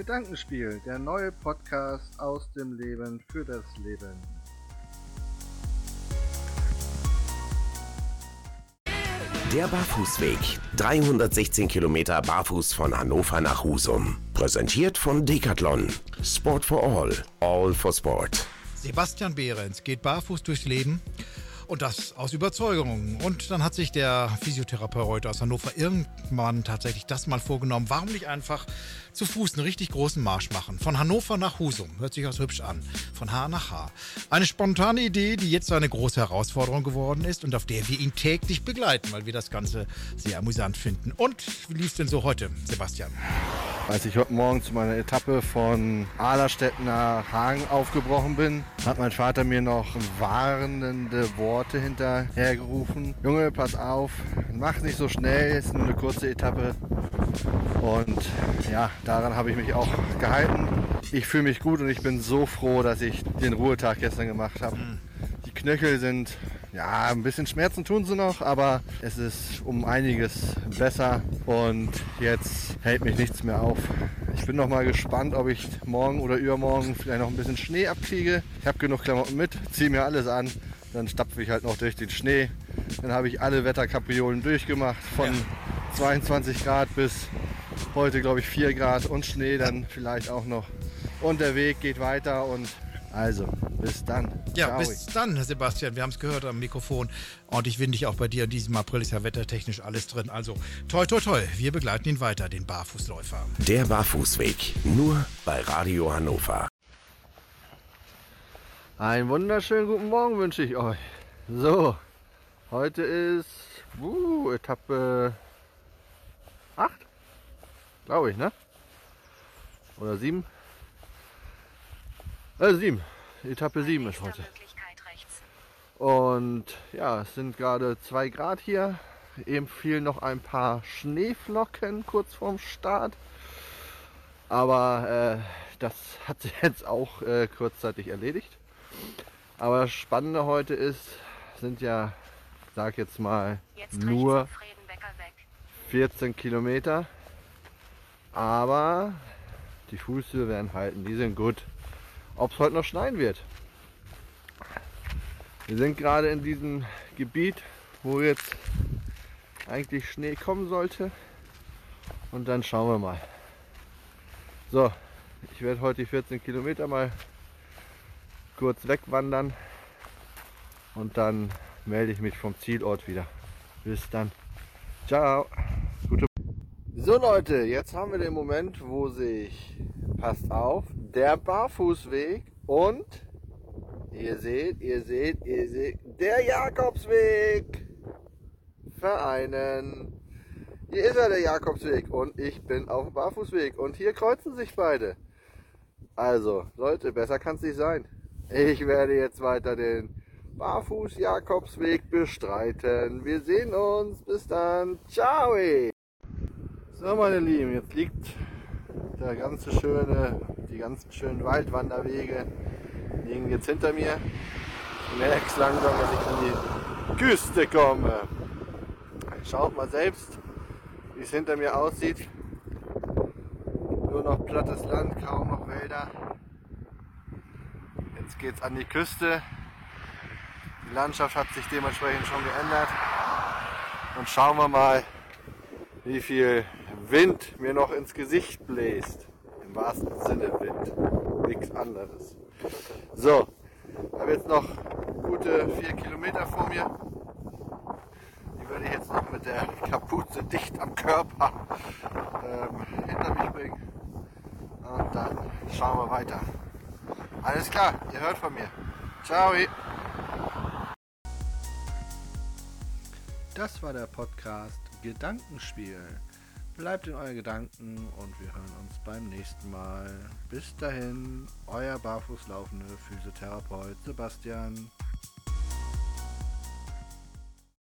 Gedankenspiel, der neue Podcast aus dem Leben für das Leben. Der Barfußweg. 316 Kilometer barfuß von Hannover nach Husum. Präsentiert von Decathlon. Sport for all. All for Sport. Sebastian Behrens geht barfuß durchs Leben und das aus Überzeugung. Und dann hat sich der Physiotherapeut aus Hannover irgendwann tatsächlich das mal vorgenommen. Warum nicht einfach zu Fuß einen richtig großen Marsch machen? Von Hannover nach Husum. Hört sich auch hübsch an. Von Haar nach Haar. Eine spontane Idee, die jetzt eine große Herausforderung geworden ist und auf der wir ihn täglich begleiten, weil wir das Ganze sehr amüsant finden. Und wie lief es denn so heute, Sebastian? Als ich heute Morgen zu meiner Etappe von Ahlerstedt nach Hagen aufgebrochen bin, hat mein Vater mir noch warnende Worte hinterhergerufen. Junge, pass auf, mach nicht so schnell, ist nur eine kurze Etappe. Und ja, daran habe ich mich auch gehalten. Ich fühle mich gut und ich bin so froh, dass ich den Ruhetag gestern gemacht habe. Knöchel sind, ja, ein bisschen Schmerzen tun sie noch, aber es ist um einiges besser und jetzt hält mich nichts mehr auf. Ich bin noch mal gespannt, ob ich morgen oder übermorgen vielleicht noch ein bisschen Schnee abkriege. Ich habe genug Klamotten mit, ziehe mir alles an, dann stapfe ich halt noch durch den Schnee. Dann habe ich alle Wetterkapriolen durchgemacht, von 22 Grad bis heute, glaube ich, 4 Grad und Schnee dann vielleicht auch noch. Und der Weg geht weiter und also, bis dann. Ja, Ciao. bis dann, Sebastian. Wir haben es gehört am Mikrofon. Ordentlich windig auch bei dir. In diesem April ist ja wettertechnisch alles drin. Also, toi, toi, toi. Wir begleiten ihn weiter, den Barfußläufer. Der Barfußweg. Nur bei Radio Hannover. Einen wunderschönen guten Morgen wünsche ich euch. So, heute ist uh, Etappe 8, glaube ich, ne? Oder 7? Äh, 7. Etappe 7 ist heute. Und ja, es sind gerade 2 Grad hier. Eben fehlen noch ein paar Schneeflocken kurz vorm Start. Aber äh, das hat sich jetzt auch äh, kurzzeitig erledigt. Aber das Spannende heute ist, sind ja, sag jetzt mal, Jetzt nur rechts Fredenbecker weg. 14 Kilometer. Aber die Fußschuhe werden halten, die sind gut. Ob es heute noch schneien wird. Wir sind gerade in diesem Gebiet, wo jetzt eigentlich Schnee kommen sollte. Und dann schauen wir mal. So, ich werde heute die 14 Kilometer mal kurz wegwandern. Und dann melde ich mich vom Zielort wieder. Bis dann. Ciao. Gute so Leute, jetzt haben wir den Moment, wo sich, passt auf, der Barfußweg und ihr seht, ihr seht, ihr seht, der Jakobsweg vereinen. Hier ist er, der Jakobsweg und ich bin auf dem Barfußweg und hier kreuzen sich beide. Also, Leute, besser kann es nicht sein. Ich werde jetzt weiter den Barfuß-Jakobsweg bestreiten. Wir sehen uns. Bis dann. Ciao. So, meine Lieben, jetzt liegt der ganze schöne, die ganzen schönen Waldwanderwege liegen jetzt hinter mir. Ich merke es langsam, dass ich an die Küste komme. Schaut mal selbst, wie es hinter mir aussieht. Nur noch plattes Land, kaum noch Wälder. Jetzt geht's an die Küste. Die Landschaft hat sich dementsprechend schon geändert. Und schauen wir mal, wie viel Wind mir noch ins Gesicht bläst. Im wahrsten Sinne Wind. Nichts anderes. So, habe jetzt noch gute vier Kilometer vor mir. Die werde ich jetzt noch mit der Kapuze dicht am Körper ähm, hinter mich bringen. Und dann schauen wir weiter. Alles klar, ihr hört von mir. Ciao. Das war der Podcast Gedankenspiel. Bleibt in euren Gedanken und wir hören uns beim nächsten Mal. Bis dahin, euer barfußlaufende Physiotherapeut Sebastian.